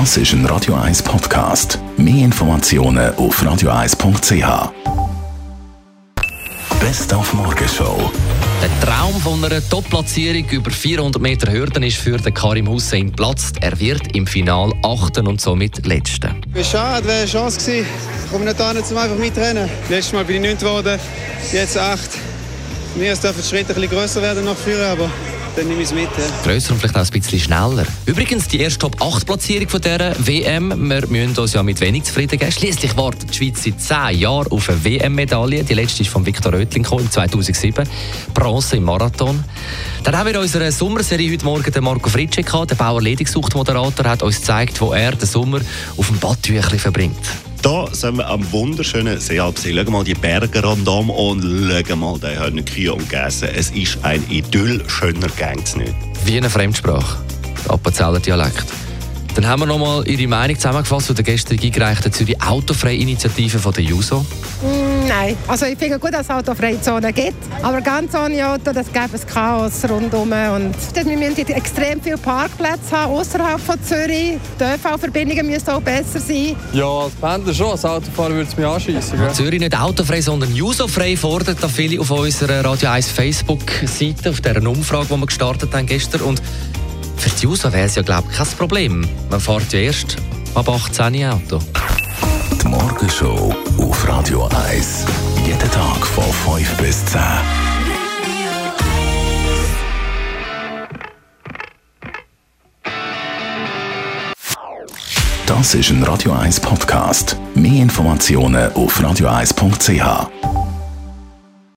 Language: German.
Das ist ein Radio 1 Podcast. Mehr Informationen auf radio1.ch. Best auf Morgenshow. Der Traum von einer Top-Platzierung über 400 Meter Hürden ist für den Karim Hussein platzt. Er wird im Final achten und somit Letzter. Schade, wäre eine Chance gewesen. Ich komme nicht an, zum einfach mitrennen. Letztes Mal bin ich 9 geworden, jetzt 8. Mir dürfen die Schritte ein bisschen grösser werden nach vorne, aber dann nehme ich es mit. Ja. Grösser und vielleicht auch ein bisschen schneller. Übrigens, die erste Top-8-Platzierung von dieser WM. Wir müssen uns ja mit wenig zufrieden geben. Schließlich wartet die Schweiz seit 10 Jahren auf eine WM-Medaille. Die letzte ist von Viktor Oetling im 2007. Bronze im Marathon. Dann haben wir in unserer Sommerserie heute Morgen den Marco Fritsche gehabt. Der Bauer Ledigsucht-Moderator hat uns gezeigt, wo er den Sommer auf dem Badtüchli verbringt. Da sind wir am wunderschönen Seealpsee. Schau mal die Berge rundum und schau mal die haben Kühe umgegessen. Es ist ein Idyll, schöner gängt's nicht. Wie eine Fremdsprache. Appenzeller Dialekt. Dann haben wir nochmal Ihre Meinung zusammengefasst zu der gestern eingereichten Zürich Autofrei-Initiative von der JUSO. Mm, nein, also ich finde gut, dass es autofreie Zonen gibt, aber ganz ohne Auto, das gäbe ein Chaos rundherum und wir müssen extrem viele Parkplätze haben außerhalb von Zürich. Die ÖV-Verbindungen müssen auch besser sein. Ja, als Pendler schon, als Autofahrer würde es mich anschießen. Ja. Zürich nicht autofrei, sondern JUSO-frei fordert da viele auf unserer Radio 1 Facebook-Seite, auf dieser Umfrage, die wir gestartet haben gestern und für die User wäre es ja, glaube ich, kein Problem. Man fährt ja erst ab 18 Auto. Die Morgenshow auf Radio 1. Jeden Tag von 5 bis 10. Das ist ein Radio 1 Podcast. Mehr Informationen auf radio1.ch.